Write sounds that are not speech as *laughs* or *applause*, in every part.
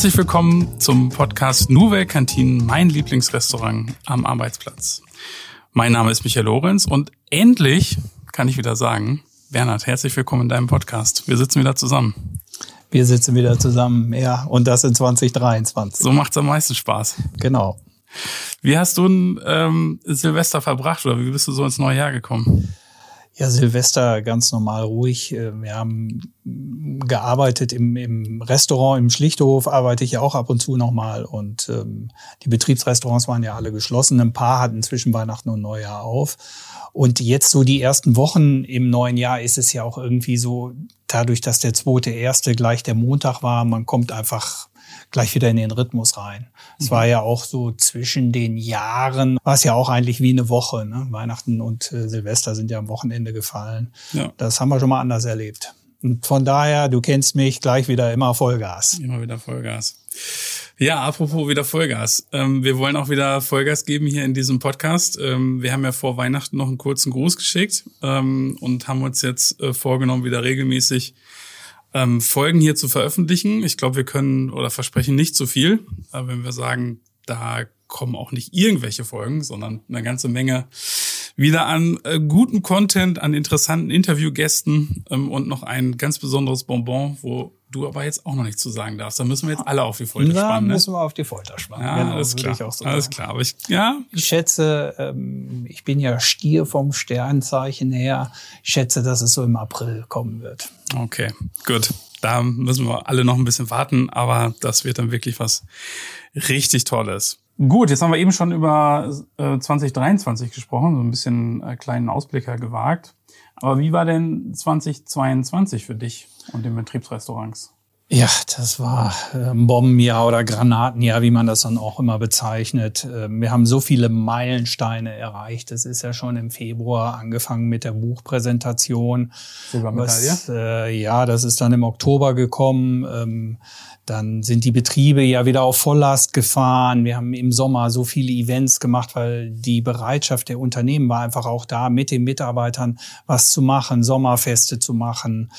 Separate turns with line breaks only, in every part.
Herzlich willkommen zum Podcast Nouvelle Kantine, mein Lieblingsrestaurant am Arbeitsplatz. Mein Name ist Michael Lorenz und endlich kann ich wieder sagen, Bernhard, herzlich willkommen in deinem Podcast. Wir sitzen wieder zusammen.
Wir sitzen wieder zusammen, ja, und das in 2023.
So macht's am meisten Spaß.
Genau.
Wie hast du ein ähm, Silvester verbracht oder wie bist du so ins neue Jahr gekommen?
Ja, Silvester ganz normal ruhig. Äh, wir haben gearbeitet im, im Restaurant, im Schlichthof arbeite ich ja auch ab und zu nochmal. Und ähm, die Betriebsrestaurants waren ja alle geschlossen. Ein paar hatten zwischen Weihnachten und Neujahr auf. Und jetzt so die ersten Wochen im neuen Jahr ist es ja auch irgendwie so, dadurch, dass der zweite erste gleich der Montag war, man kommt einfach gleich wieder in den Rhythmus rein. Es mhm. war ja auch so zwischen den Jahren, war es ja auch eigentlich wie eine Woche. Ne? Weihnachten und äh, Silvester sind ja am Wochenende gefallen. Ja. Das haben wir schon mal anders erlebt. Und von daher, du kennst mich, gleich wieder immer Vollgas.
Immer wieder Vollgas. Ja, apropos wieder Vollgas. Ähm, wir wollen auch wieder Vollgas geben hier in diesem Podcast. Ähm, wir haben ja vor Weihnachten noch einen kurzen Gruß geschickt ähm, und haben uns jetzt äh, vorgenommen, wieder regelmäßig ähm, Folgen hier zu veröffentlichen. Ich glaube, wir können oder versprechen nicht zu viel, aber wenn wir sagen, da kommen auch nicht irgendwelche Folgen, sondern eine ganze Menge wieder an äh, gutem Content, an interessanten Interviewgästen ähm, und noch ein ganz besonderes Bonbon, wo du aber jetzt auch noch nichts zu sagen darfst. Da müssen wir jetzt alle auf die Folter
da
spannen.
Da ne? müssen wir auf die Folter spannen.
Ja, genau, alles klar. So alles sagen. klar. Aber ich, ja.
Ich schätze, ähm, ich bin ja Stier vom Sternzeichen her. Ich schätze, dass es so im April kommen wird.
Okay, gut. Da müssen wir alle noch ein bisschen warten, aber das wird dann wirklich was richtig Tolles. Gut, jetzt haben wir eben schon über äh, 2023 gesprochen, so ein bisschen äh, kleinen Ausblicker gewagt. Aber wie war denn 2022 für dich und den Betriebsrestaurants?
Ja, das war ein ähm, Bombenjahr oder Granatenjahr, wie man das dann auch immer bezeichnet. Ähm, wir haben so viele Meilensteine erreicht. Das ist ja schon im Februar angefangen mit der Buchpräsentation.
Silbermedaille?
äh, ja, das ist dann im Oktober gekommen. Ähm, dann sind die Betriebe ja wieder auf Volllast gefahren. Wir haben im Sommer so viele Events gemacht, weil die Bereitschaft der Unternehmen war einfach auch da, mit den Mitarbeitern was zu machen, Sommerfeste zu machen.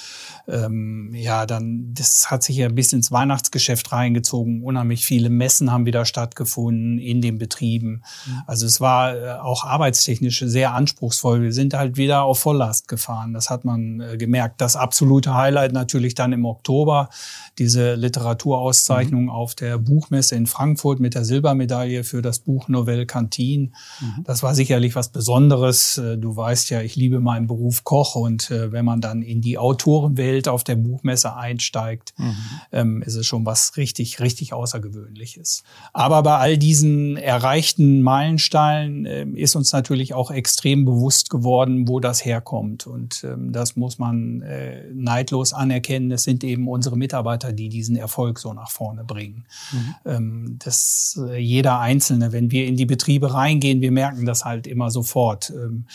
Ähm, ja, dann, das hat sich ja bis ins Weihnachtsgeschäft reingezogen. Unheimlich viele Messen haben wieder stattgefunden in den Betrieben. Mhm. Also es war äh, auch arbeitstechnisch sehr anspruchsvoll. Wir sind halt wieder auf Volllast gefahren. Das hat man äh, gemerkt. Das absolute Highlight natürlich dann im Oktober, diese Literatur Literaturauszeichnung mhm. auf der Buchmesse in Frankfurt mit der Silbermedaille für das Buch Novelle Cantin. Mhm. Das war sicherlich was Besonderes. Äh, du weißt ja, ich liebe meinen Beruf Koch und äh, wenn man dann in die Autorenwelt auf der Buchmesse einsteigt, mhm. ähm, ist es schon was richtig, richtig Außergewöhnliches. Aber bei all diesen erreichten Meilensteinen äh, ist uns natürlich auch extrem bewusst geworden, wo das herkommt. Und ähm, das muss man äh, neidlos anerkennen. Es sind eben unsere Mitarbeiter, die diesen Erfolg Erfolg so nach vorne bringen. Mhm. Ähm, das äh, jeder Einzelne, wenn wir in die Betriebe reingehen, wir merken das halt immer sofort. Ähm,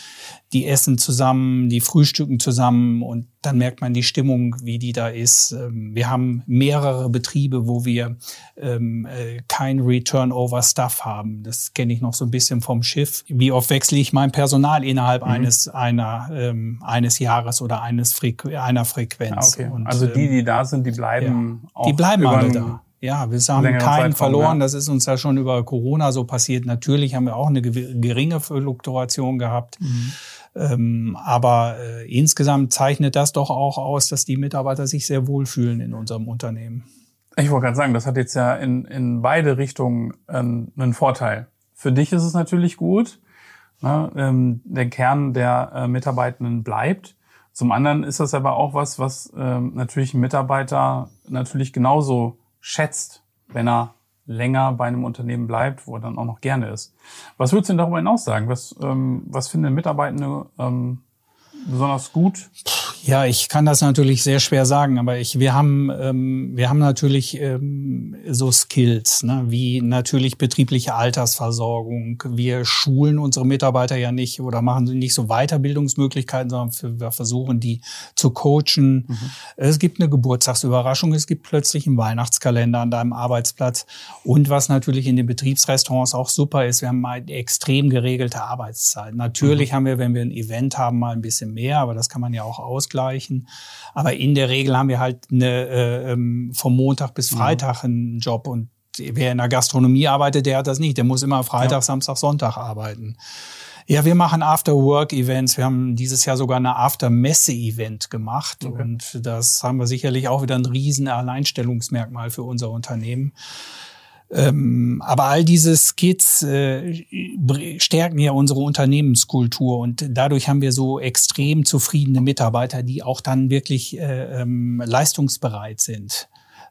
die essen zusammen, die frühstücken zusammen und dann merkt man die Stimmung, wie die da ist. Ähm, wir haben mehrere Betriebe, wo wir ähm, äh, kein Return-over-Stuff haben. Das kenne ich noch so ein bisschen vom Schiff. Wie oft wechsle ich mein Personal innerhalb mhm. eines einer ähm, eines Jahres oder eines Frequ einer Frequenz?
Ah, okay. Und, also die, die da sind, die bleiben
ja, auch. Die bleiben alle da. Ja, wir haben keinen Zeitraum, verloren. Ja. Das ist uns ja schon über Corona so passiert. Natürlich haben wir auch eine geringe Fluktuation gehabt. Mhm. Ähm, aber äh, insgesamt zeichnet das doch auch aus, dass die Mitarbeiter sich sehr wohlfühlen in unserem Unternehmen.
Ich wollte gerade sagen, das hat jetzt ja in, in beide Richtungen ähm, einen Vorteil. Für dich ist es natürlich gut. Ne? Ähm, der Kern der äh, Mitarbeitenden bleibt. Zum anderen ist das aber auch was, was ähm, natürlich ein Mitarbeiter natürlich genauso schätzt, wenn er länger bei einem Unternehmen bleibt, wo er dann auch noch gerne ist. Was würdest du denn darüber hinaus sagen? Was, ähm, was finden Mitarbeitende ähm, besonders gut?
Ja, ich kann das natürlich sehr schwer sagen, aber ich, wir haben, ähm, wir haben natürlich ähm, so Skills, ne, wie natürlich betriebliche Altersversorgung. Wir schulen unsere Mitarbeiter ja nicht oder machen nicht so Weiterbildungsmöglichkeiten, sondern wir versuchen die zu coachen. Mhm. Es gibt eine Geburtstagsüberraschung, es gibt plötzlich einen Weihnachtskalender an deinem Arbeitsplatz. Und was natürlich in den Betriebsrestaurants auch super ist, wir haben mal extrem geregelte Arbeitszeit. Natürlich mhm. haben wir, wenn wir ein Event haben, mal ein bisschen mehr, aber das kann man ja auch ausgleichen durchschleichen. Aber in der Regel haben wir halt eine, äh, ähm, vom Montag bis mhm. Freitag einen Job und wer in der Gastronomie arbeitet, der hat das nicht. Der muss immer Freitag, ja. Samstag, Sonntag arbeiten. Ja, wir machen After-Work-Events. Wir haben dieses Jahr sogar eine After-Messe-Event gemacht. Okay. Und das haben wir sicherlich auch wieder ein riesen Alleinstellungsmerkmal für unser Unternehmen. Ähm, aber all diese Skits äh, stärken ja unsere Unternehmenskultur und dadurch haben wir so extrem zufriedene Mitarbeiter, die auch dann wirklich äh, ähm, leistungsbereit sind.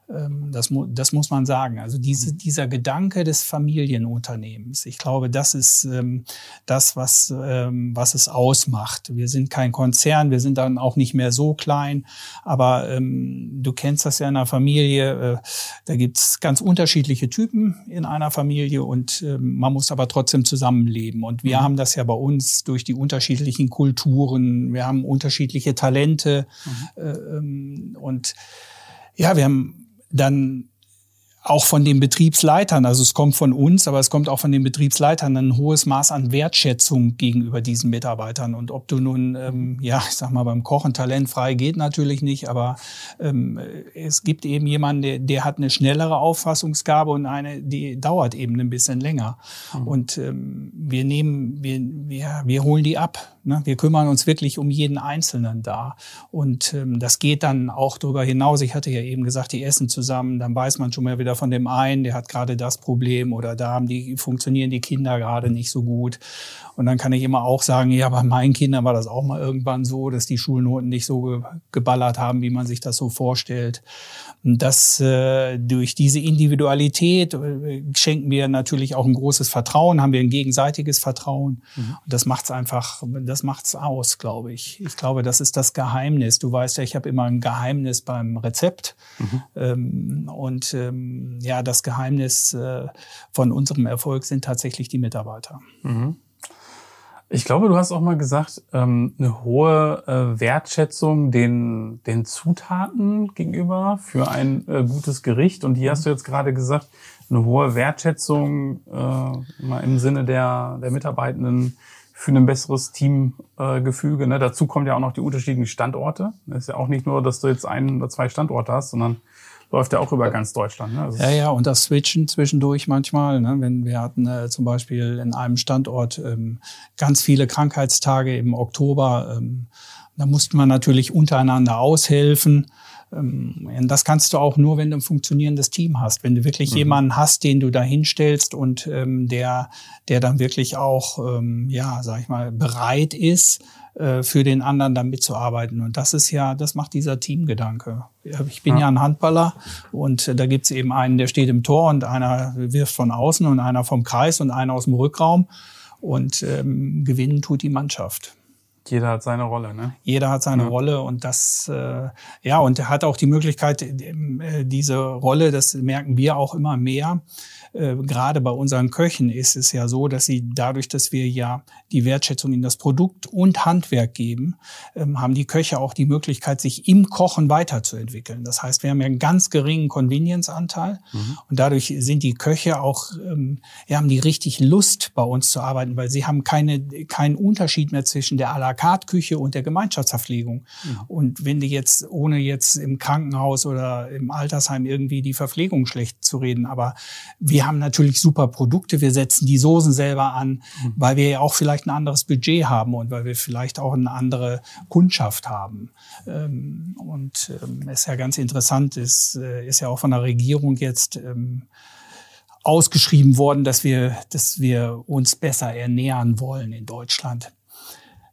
Ähm, das, das muss man sagen. Also diese, mhm. dieser Gedanke des Familienunternehmens, ich glaube, das ist ähm, das, was, ähm, was es ausmacht. Wir sind kein Konzern, wir sind dann auch nicht mehr so klein, aber ähm, du kennst das ja in einer Familie, äh, da gibt's ganz unterschiedliche Typen in einer Familie und äh, man muss aber trotzdem zusammenleben. Und wir mhm. haben das ja bei uns durch die unterschiedlichen Kulturen, wir haben unterschiedliche Talente mhm. äh, ähm, und ja, wir haben dann auch von den Betriebsleitern, also es kommt von uns, aber es kommt auch von den Betriebsleitern ein hohes Maß an Wertschätzung gegenüber diesen Mitarbeitern. Und ob du nun, ähm, ja, ich sag mal, beim Kochen talentfrei geht natürlich nicht, aber ähm, es gibt eben jemanden, der, der hat eine schnellere Auffassungsgabe und eine, die dauert eben ein bisschen länger. Mhm. Und ähm, wir nehmen, wir, wir, wir holen die ab. Ne? Wir kümmern uns wirklich um jeden Einzelnen da. Und ähm, das geht dann auch darüber hinaus. Ich hatte ja eben gesagt, die essen zusammen, dann weiß man schon mal wieder von dem einen, der hat gerade das Problem oder da haben die, funktionieren die Kinder gerade nicht so gut. Und dann kann ich immer auch sagen, ja, bei meinen Kindern war das auch mal irgendwann so, dass die Schulnoten nicht so geballert haben, wie man sich das so vorstellt. Und das äh, durch diese Individualität äh, schenken wir natürlich auch ein großes Vertrauen, haben wir ein gegenseitiges Vertrauen. Mhm. Und das macht's einfach, das macht's aus, glaube ich. Ich glaube, das ist das Geheimnis. Du weißt ja, ich habe immer ein Geheimnis beim Rezept. Mhm. Ähm, und ähm, ja, das Geheimnis äh, von unserem Erfolg sind tatsächlich die Mitarbeiter. Mhm.
Ich glaube, du hast auch mal gesagt, ähm, eine hohe äh, Wertschätzung den, den Zutaten gegenüber für ein äh, gutes Gericht. Und hier hast du jetzt gerade gesagt, eine hohe Wertschätzung äh, mal im Sinne der, der Mitarbeitenden für ein besseres Teamgefüge. Ne? Dazu kommen ja auch noch die unterschiedlichen Standorte. Es ist ja auch nicht nur, dass du jetzt einen oder zwei Standorte hast, sondern läuft ja auch über ganz Deutschland. Ne?
Also ja, ja, und das Switchen zwischendurch manchmal. Ne? Wenn wir hatten äh, zum Beispiel in einem Standort ähm, ganz viele Krankheitstage im Oktober, ähm, da musste man natürlich untereinander aushelfen. Ähm, das kannst du auch nur, wenn du ein funktionierendes Team hast. Wenn du wirklich mhm. jemanden hast, den du da hinstellst und ähm, der, der dann wirklich auch, ähm, ja, sag ich mal, bereit ist, äh, für den anderen dann mitzuarbeiten. Und das ist ja, das macht dieser Teamgedanke. Ich bin ja, ja ein Handballer und da gibt's eben einen, der steht im Tor und einer wirft von außen und einer vom Kreis und einer aus dem Rückraum. Und ähm, gewinnen tut die Mannschaft.
Jeder hat seine Rolle, ne?
Jeder hat seine ja. Rolle und das, äh, ja, und er hat auch die Möglichkeit, äh, diese Rolle, das merken wir auch immer mehr, äh, gerade bei unseren Köchen ist es ja so, dass sie dadurch, dass wir ja die Wertschätzung in das Produkt und Handwerk geben, ähm, haben die Köche auch die Möglichkeit, sich im Kochen weiterzuentwickeln. Das heißt, wir haben ja einen ganz geringen Convenience-Anteil mhm. und dadurch sind die Köche auch, ähm, ja, haben die richtig Lust, bei uns zu arbeiten, weil sie haben keine, keinen Unterschied mehr zwischen der à la carte Küche und der Gemeinschaftsverpflegung. Mhm. Und wenn die jetzt, ohne jetzt im Krankenhaus oder im Altersheim irgendwie die Verpflegung schlecht zu reden, aber wir haben natürlich super Produkte, wir setzen die Soßen selber an, mhm. weil wir ja auch vielleicht ein anderes Budget haben und weil wir vielleicht auch eine andere Kundschaft haben. Ähm, und ähm, ist ja ganz interessant, ist, äh, ist ja auch von der Regierung jetzt ähm, ausgeschrieben worden, dass wir, dass wir uns besser ernähren wollen in Deutschland.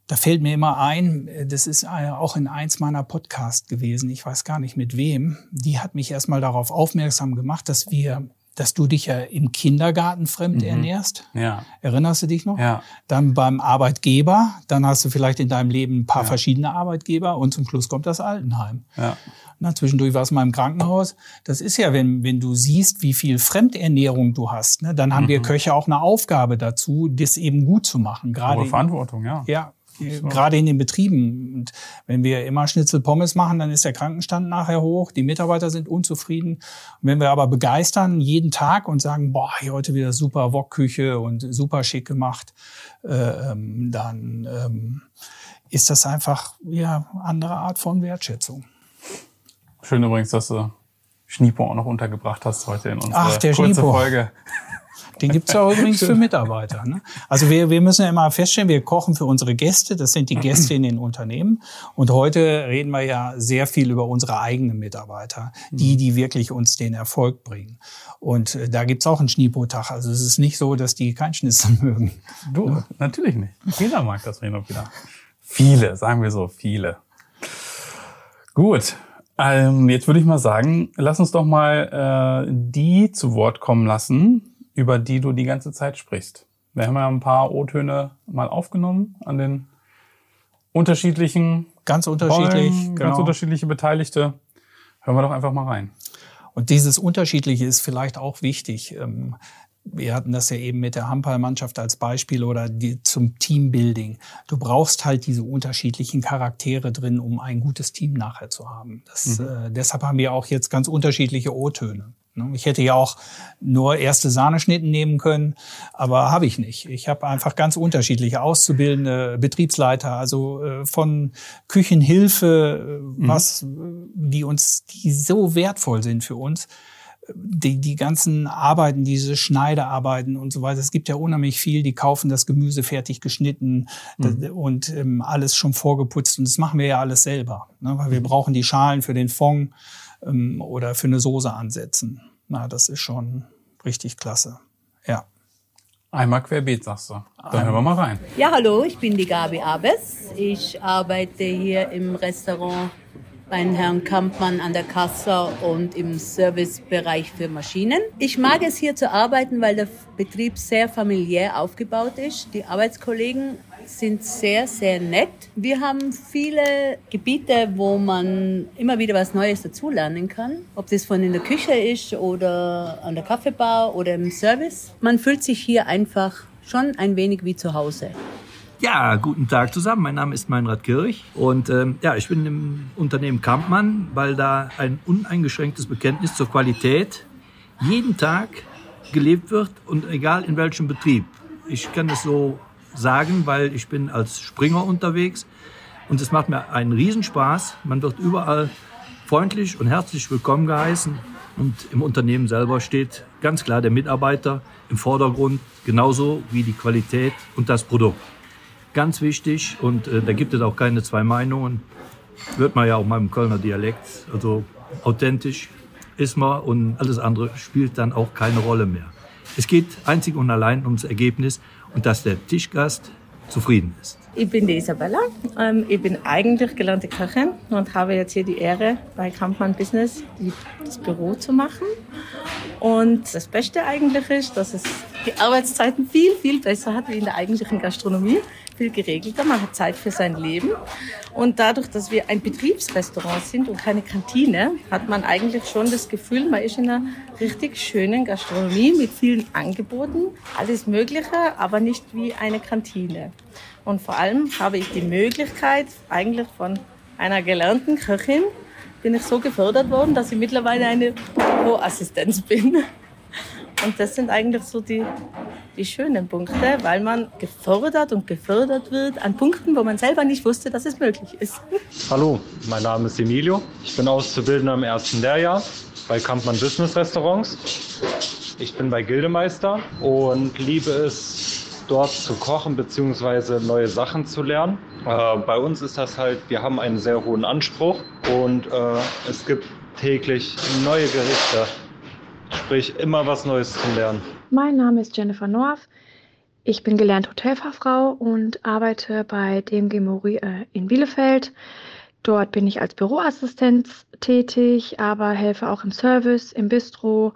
Da fällt mir immer ein, das ist auch in eins meiner Podcasts gewesen, ich weiß gar nicht mit wem, die hat mich erstmal darauf aufmerksam gemacht, dass wir dass du dich ja im Kindergarten fremd mhm. ernährst. Ja. Erinnerst du dich noch? Ja. Dann beim Arbeitgeber, dann hast du vielleicht in deinem Leben ein paar ja. verschiedene Arbeitgeber und zum Schluss kommt das Altenheim. Ja. Na, zwischendurch warst du mal im Krankenhaus. Das ist ja, wenn, wenn du siehst, wie viel Fremdernährung du hast, ne, dann haben mhm. wir Köche auch eine Aufgabe dazu, das eben gut zu machen.
Gerade Verantwortung, ja.
Ja. Gerade in den Betrieben. Und wenn wir immer Schnitzel Pommes machen, dann ist der Krankenstand nachher hoch, die Mitarbeiter sind unzufrieden. Und wenn wir aber begeistern jeden Tag und sagen, boah, hier heute wieder super Wokküche und super schick gemacht, äh, ähm, dann ähm, ist das einfach ja andere Art von Wertschätzung.
Schön übrigens, dass du Schnipo auch noch untergebracht hast heute in unserer
Ach, der
kurze
Schnipo.
Folge. *laughs*
Den gibt's ja *laughs* übrigens für Mitarbeiter. Ne? Also wir, wir müssen ja immer feststellen, wir kochen für unsere Gäste, das sind die Gäste in den Unternehmen. Und heute reden wir ja sehr viel über unsere eigenen Mitarbeiter, die, die wirklich uns den Erfolg bringen. Und äh, da gibt's auch einen Schnipo-Tag. Also es ist nicht so, dass die kein Schnitzel *laughs* mögen.
Du, natürlich nicht. Jeder mag das hin und wieder. Viele, sagen wir so, viele. Gut. Ähm, jetzt würde ich mal sagen, lass uns doch mal äh, die zu Wort kommen lassen, über die du die ganze Zeit sprichst. Wir haben ja ein paar O-Töne mal aufgenommen an den unterschiedlichen
Ganz unterschiedlich.
Rollen,
genau.
ganz unterschiedliche Beteiligte. Hören wir doch einfach mal rein.
Und dieses Unterschiedliche ist vielleicht auch wichtig. Ähm, Wir hatten das ja eben mit der Handballmannschaft als Beispiel oder die, zum Teambuilding. Du brauchst halt diese unterschiedlichen Charaktere drin, um ein gutes Team nachher zu haben. Das, äh, deshalb haben wir auch jetzt ganz unterschiedliche O-Töne. Ne? Ich hätte ja auch nur erste Sahneschnitten nehmen können, aber habe ich nicht. Ich habe einfach ganz unterschiedliche auszubildende Betriebsleiter, also äh, von Küchenhilfe, äh, was, äh, die uns, die so wertvoll sind für uns die, die ganzen Arbeiten, diese Schneidearbeiten und so weiter, es gibt ja unheimlich viel, die kaufen das Gemüse fertig geschnitten das- und ähm, alles schon vorgeputzt und das machen wir ja alles selber, ne? weil wir brauchen die Schalen für den Fond ähm, oder für eine Soße ansetzen. Na, das ist schon richtig klasse. Ja.
Einmal querbeet, sagst du. Dann hören wir mal rein.
Ja, hallo, ich bin die Gabi Abes. Ich arbeite hier im Restaurant beim Herrn Kampmann an der Kasse und im Servicebereich für Maschinen. Ich mag es hier zu arbeiten, weil der Betrieb sehr familiär aufgebaut ist. Die Arbeitskollegen sind sehr, sehr nett. Wir haben viele Gebiete, wo man immer wieder was Neues dazulernen kann. Ob das von in der Küche ist oder an der Kaffeebar oder im Service. Man fühlt sich hier einfach schon ein wenig wie zu Hause.
Ja, guten Tag zusammen. Mein Name ist Meinrad Kirch und ähm, ja, ich bin im Unternehmen Kampmann, weil da ein uneingeschränktes Bekenntnis zur Qualität jeden Tag gelebt wird und egal in welchem Betrieb. Ich kann das so sagen, weil ich bin als Springer unterwegs und es macht mir einen Riesenspaß. Man wird überall freundlich und herzlich willkommen geheißen und im Unternehmen selber steht ganz klar der Mitarbeiter im Vordergrund, genauso wie die Qualität und das Produkt ganz wichtig und äh, da gibt es auch keine zwei Meinungen. Hört man ja auch mal im Kölner Dialekt. Also authentisch ist man und alles andere spielt dann auch keine Rolle mehr. Es geht einzig und allein ums Ergebnis und dass der Tischgast zufrieden ist.
Ich bin die Isabella. Ähm, ich bin eigentlich gelernte Köchin und habe jetzt hier die Ehre, bei Kampmann Business das Büro zu machen. Und das Beste eigentlich ist, dass es die Arbeitszeiten viel, viel besser hat wie in der eigentlichen Gastronomie. Viel geregelter, man hat Zeit für sein Leben. Und dadurch, dass wir ein Betriebsrestaurant sind und keine Kantine, hat man eigentlich schon das Gefühl, man ist in einer richtig schönen Gastronomie mit vielen Angeboten, alles Mögliche, aber nicht wie eine Kantine. Und vor allem habe ich die Möglichkeit, eigentlich von einer gelernten Köchin, bin ich so gefördert worden, dass ich mittlerweile eine Büroassistenz bin. Und das sind eigentlich so die, die schönen Punkte, weil man gefördert und gefördert wird an Punkten, wo man selber nicht wusste, dass es möglich ist.
Hallo, mein Name ist Emilio. Ich bin Auszubildender im ersten Lehrjahr bei Kampmann Business Restaurants. Ich bin bei Gildemeister und liebe es, dort zu kochen bzw. neue Sachen zu lernen. Äh, bei uns ist das halt, wir haben einen sehr hohen Anspruch und äh, es gibt täglich neue Gerichte. Sprich, immer was Neues zu lernen.
Mein Name ist Jennifer North. Ich bin gelernte Hotelfachfrau und arbeite bei DMG Mori äh, in Bielefeld. Dort bin ich als Büroassistenz tätig, aber helfe auch im Service, im Bistro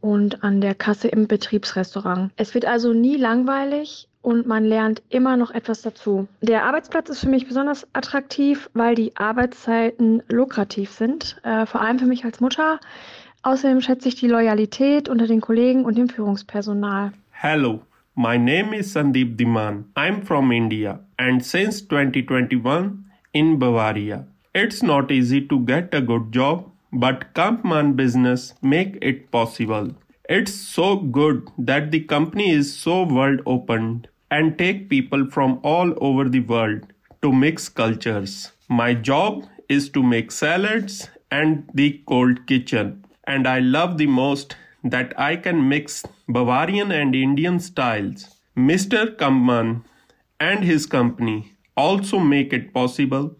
und an der Kasse im Betriebsrestaurant. Es wird also nie langweilig und man lernt immer noch etwas dazu. Der Arbeitsplatz ist für mich besonders attraktiv, weil die Arbeitszeiten lukrativ sind, äh, vor allem für mich als Mutter. Außerdem schätze ich die Loyalität unter den Kollegen und dem Führungspersonal.
Hello, my name is Sandeep Diman. I'm from India and since 2021 in Bavaria. It's not easy to get a good job, but Kampmann Business make it possible. It's so good that the company is so world opened and take people from all over the world to mix cultures. My job is to make salads and the cold kitchen. And I love the most that I can mix Bavarian and Indian styles. Mr. Kampmann and his company also make it possible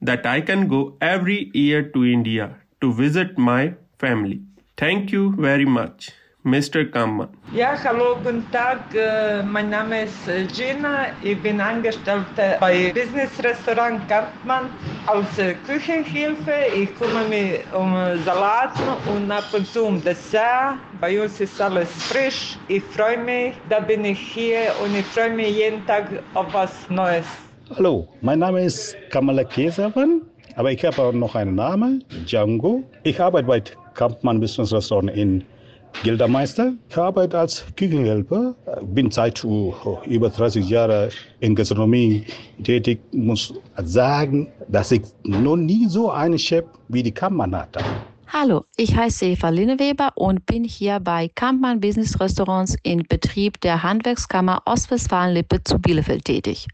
that I can go every year to India to visit my family. Thank you very much. Mr. Kampmann.
Ja, hallo, guten Tag. Uh, äh, mein Name ist äh, uh, Gina. Ich bin Angestellte uh, bei Business Restaurant Kampmann als Küchenhilfe. Ich kümmere mich um Salaten und ab und zu um Dessert. Bei uns ist alles frisch. Ich freue mich, da bin ich hier und ich freue mich jeden Tag auf was Neues.
Hallo, mein Name ist Kamala Kesavan, aber ich habe auch noch einen Namen, Django. Ich arbeite bei Kampmann Business Restaurant in Gildermeister. Ich arbeite als Küchenhelfer, bin seit über 30 Jahren in Gastronomie tätig. Ich muss sagen, dass ich noch nie so einen Chef wie die Kampmann hatte.
Hallo, ich heiße Eva Linneweber und bin hier bei Kampmann Business Restaurants in Betrieb der Handwerkskammer Ostwestfalen-Lippe zu Bielefeld tätig.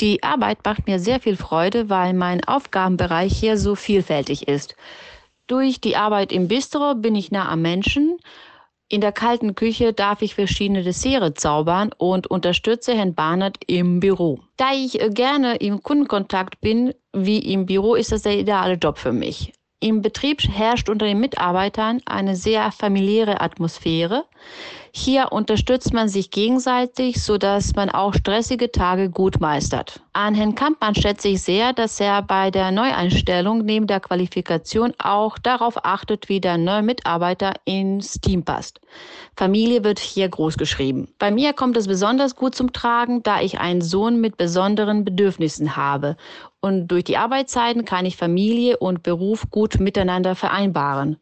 Die Arbeit macht mir sehr viel Freude, weil mein Aufgabenbereich hier so vielfältig ist. Durch die Arbeit im Bistro bin ich nah am Menschen. In der kalten Küche darf ich verschiedene Desserts zaubern und unterstütze Herrn Barnett im Büro. Da ich gerne im Kundenkontakt bin, wie im Büro, ist das der ideale Job für mich. Im Betrieb herrscht unter den Mitarbeitern eine sehr familiäre Atmosphäre. Hier unterstützt man sich gegenseitig, sodass man auch stressige Tage gut meistert. An Herrn Kampmann schätze ich sehr, dass er bei der Neueinstellung neben der Qualifikation auch darauf achtet, wie der neue Mitarbeiter ins Team passt. Familie wird hier groß geschrieben. Bei mir kommt es besonders gut zum Tragen, da ich einen Sohn mit besonderen Bedürfnissen habe. Und durch die Arbeitszeiten kann ich Familie und Beruf gut miteinander vereinbaren.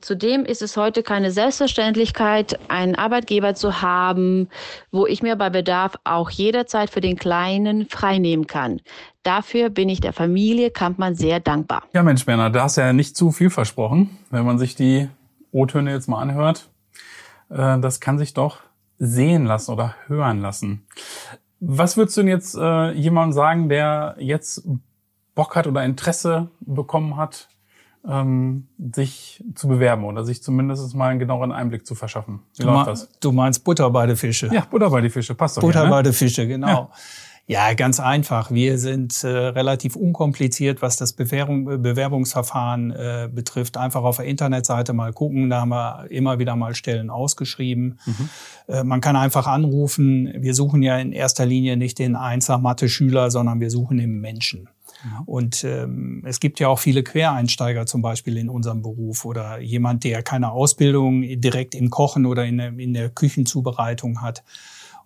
Zudem ist es heute keine Selbstverständlichkeit, einen Arbeitgeber zu haben, wo ich mir bei Bedarf auch jederzeit für den Kleinen freinehmen kann. Dafür bin ich der Familie Kampmann sehr dankbar.
Ja, Mensch, Bernhard, da hast ja nicht zu viel versprochen. Wenn man sich die O-Töne jetzt mal anhört, äh, das kann sich doch sehen lassen oder hören lassen. Was würdest du denn jetzt äh, jemandem sagen, der jetzt Bock hat oder Interesse bekommen hat, ähm, sich zu bewerben oder sich zumindest mal einen genaueren Einblick zu verschaffen.
Wie du, läuft das? du meinst Butter bei den Fische.
Ja, Butter bei den Fische, passt doch.
Butter hier, ne? bei den Fische, genau. Ja. ja. ganz einfach. Wir sind äh, relativ unkompliziert, was das Bewerbung, Bewerbungsverfahren äh, betrifft. Einfach auf der Internetseite mal gucken. Da haben wir immer wieder mal Stellen ausgeschrieben. Mhm. Äh, man kann einfach anrufen. Wir suchen ja in erster Linie nicht den Einser-Mathe-Schüler, sondern wir suchen den Menschen. Mhm. Und ähm, es gibt ja auch viele Quereinsteiger zum Beispiel in unserem Beruf oder jemand, der keine Ausbildung direkt im Kochen oder in der, in der Küchenzubereitung hat.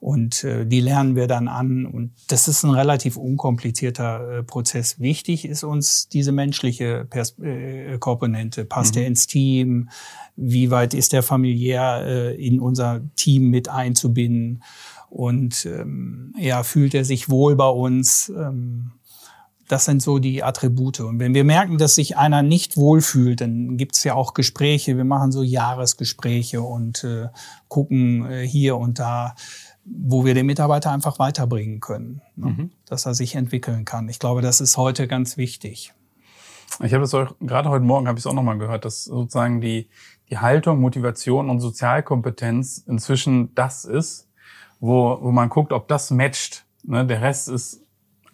Und äh, die lernen wir dann an. Und das ist ein relativ unkomplizierter äh, Prozess. Wichtig ist uns diese menschliche Pers äh, Komponente. Passt mhm. er ins Team? Wie weit ist er familiär äh, in unser Team mit einzubinden? Und ähm, ja, fühlt er sich wohl bei uns? Ähm, das sind so die Attribute. Und wenn wir merken, dass sich einer nicht wohlfühlt, dann gibt's ja auch Gespräche. Wir machen so Jahresgespräche und äh, gucken äh, hier und da, wo wir den Mitarbeiter einfach weiterbringen können, ne? mhm. dass er sich entwickeln kann. Ich glaube, das ist heute ganz wichtig.
Ich habe das auch, gerade heute Morgen habe ich es auch nochmal gehört, dass sozusagen die, die Haltung, Motivation und Sozialkompetenz inzwischen das ist, wo, wo man guckt, ob das matcht. Ne? Der Rest ist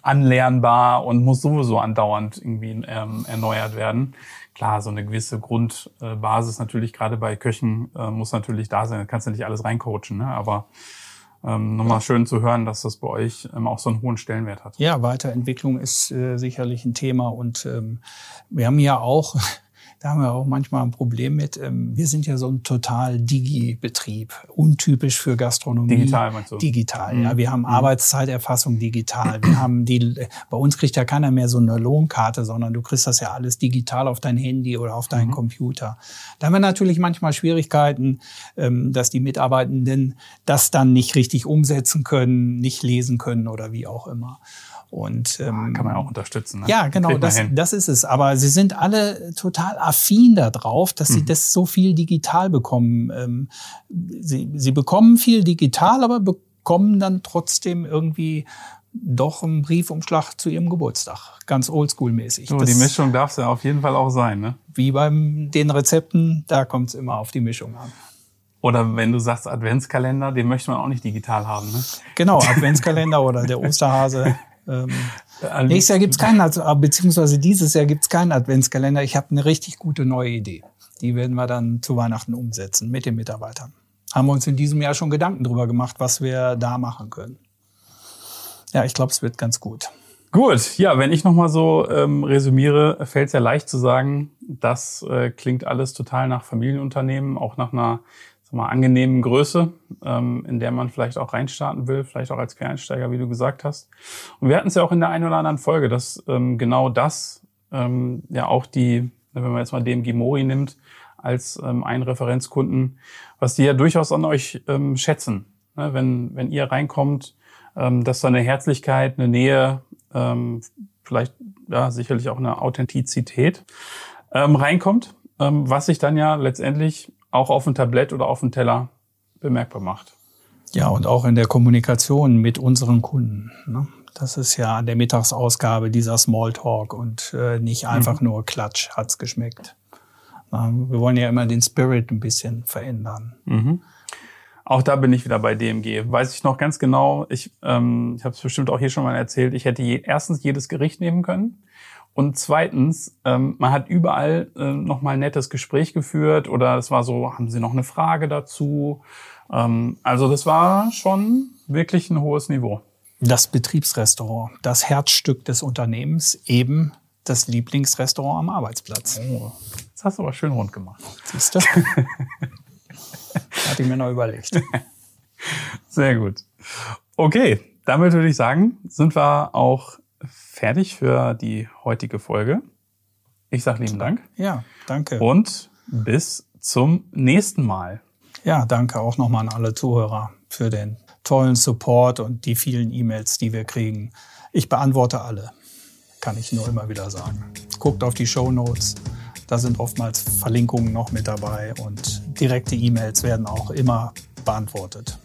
anlernbar und muss sowieso andauernd irgendwie ähm, erneuert werden. Klar, so eine gewisse Grundbasis natürlich gerade bei Köchen äh, muss natürlich da sein. Da kannst du nicht alles reincoachen, ne? aber ähm, nochmal schön zu hören, dass das bei euch ähm, auch so einen hohen Stellenwert hat.
Ja, Weiterentwicklung ist äh, sicherlich ein Thema und ähm, wir haben ja auch da haben wir auch manchmal ein Problem mit. Ähm, wir sind ja so ein total Digi-Betrieb, untypisch für Gastronomie.
Digital meinst du?
Digital, mhm. ja. Wir haben mhm. Arbeitszeiterfassung digital. Wir haben die, bei uns kriegt ja keiner mehr so eine Lohnkarte, sondern du kriegst das ja alles digital auf dein Handy oder auf deinen mhm. Computer. Da haben wir natürlich manchmal Schwierigkeiten, ähm, dass die Mitarbeitenden das dann nicht richtig umsetzen können, nicht lesen können oder wie auch immer. Und
ähm, kann man auch unterstützen. Ne?
Ja, genau, das, das ist es. Aber sie sind alle total affin darauf, dass sie mhm. das so viel digital bekommen. Ähm, sie, sie bekommen viel digital, aber bekommen dann trotzdem irgendwie doch einen Briefumschlag zu ihrem Geburtstag. Ganz oldschool-mäßig.
So, die Mischung darf es ja auf jeden Fall auch sein, ne?
Wie beim den Rezepten, da kommt es immer auf die Mischung an.
Oder wenn du sagst Adventskalender, den möchte man auch nicht digital haben, ne?
Genau, Adventskalender oder der Osterhase. *laughs* Ähm, nächstes Jahr gibt's keinen, also, beziehungsweise dieses Jahr gibt's keinen Adventskalender. Ich habe eine richtig gute neue Idee. Die werden wir dann zu Weihnachten umsetzen mit den Mitarbeitern. Haben wir uns in diesem Jahr schon Gedanken drüber gemacht, was wir da machen können. Ja, ich glaube, es wird ganz gut.
Gut, ja, wenn ich nochmal so ähm, resümiere, fällt es ja leicht zu sagen, das äh, klingt alles total nach Familienunternehmen, auch nach einer sag mal, angenehmen Größe, ähm, in der man vielleicht auch reinstarten will, vielleicht auch als Quereinsteiger, wie du gesagt hast. Und wir hatten es ja auch in der einen oder anderen Folge, dass ähm, genau das ähm, ja auch die, wenn man jetzt mal DMG Mori nimmt, als ähm, einen Referenzkunden, was die ja durchaus an euch ähm, schätzen. Ne? Wenn, wenn ihr reinkommt, ähm, dass da eine Herzlichkeit, eine Nähe, ähm, vielleicht ja sicherlich auch eine Authentizität ähm, reinkommt, ähm, was sich dann ja letztendlich auch auf dem Tablett oder auf dem Teller bemerkbar macht.
Ja, und auch in der Kommunikation mit unseren Kunden. Ne? Das ist ja an der Mittagsausgabe dieser Smalltalk und äh, nicht einfach mhm. nur Klatsch, hat's geschmeckt. Na, wir wollen ja immer den Spirit ein bisschen verändern.
Mhm. Auch da bin ich wieder bei DMG. Weiß ich noch ganz genau, ich, ähm, ich habe es bestimmt auch hier schon mal erzählt, ich hätte je, erstens jedes Gericht nehmen können und zweitens, ähm, man hat überall äh, nochmal ein nettes Gespräch geführt oder es war so, haben Sie noch eine Frage dazu? Ähm, also das war schon wirklich ein hohes Niveau.
Das Betriebsrestaurant, das Herzstück des Unternehmens, eben das Lieblingsrestaurant am Arbeitsplatz.
Oh, das hast du aber schön rund gemacht.
Siehst du? *laughs* Hatte ich mir noch überlegt.
Sehr gut. Okay, damit würde ich sagen, sind wir auch fertig für die heutige Folge. Ich sage lieben Dank.
Ja, danke.
Und bis zum nächsten Mal.
Ja, danke auch nochmal an alle Zuhörer für den tollen Support und die vielen E-Mails, die wir kriegen. Ich beantworte alle, kann ich nur immer wieder sagen. Guckt auf die Show Notes. Da sind oftmals Verlinkungen noch mit dabei und direkte E-Mails werden auch immer beantwortet.